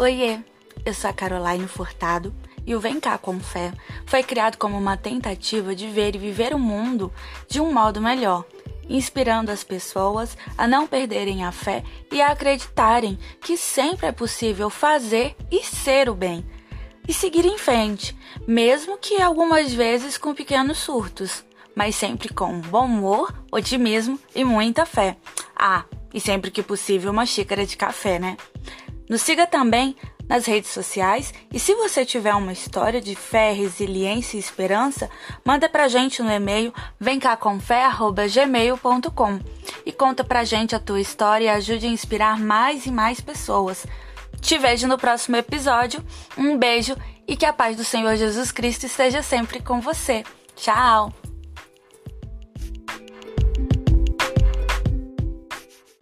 Oiê, eu sou a Caroline Furtado e o Vem Cá com Fé foi criado como uma tentativa de ver e viver o mundo de um modo melhor, inspirando as pessoas a não perderem a fé e a acreditarem que sempre é possível fazer e ser o bem e seguir em frente, mesmo que algumas vezes com pequenos surtos, mas sempre com bom humor, otimismo e muita fé. Ah, e sempre que possível uma xícara de café, né? Nos siga também nas redes sociais e se você tiver uma história de fé, resiliência e esperança, manda pra gente no e-mail vemcacomfé@gmail.com e conta pra gente a tua história e ajude a inspirar mais e mais pessoas. Te vejo no próximo episódio. Um beijo e que a paz do Senhor Jesus Cristo esteja sempre com você. Tchau!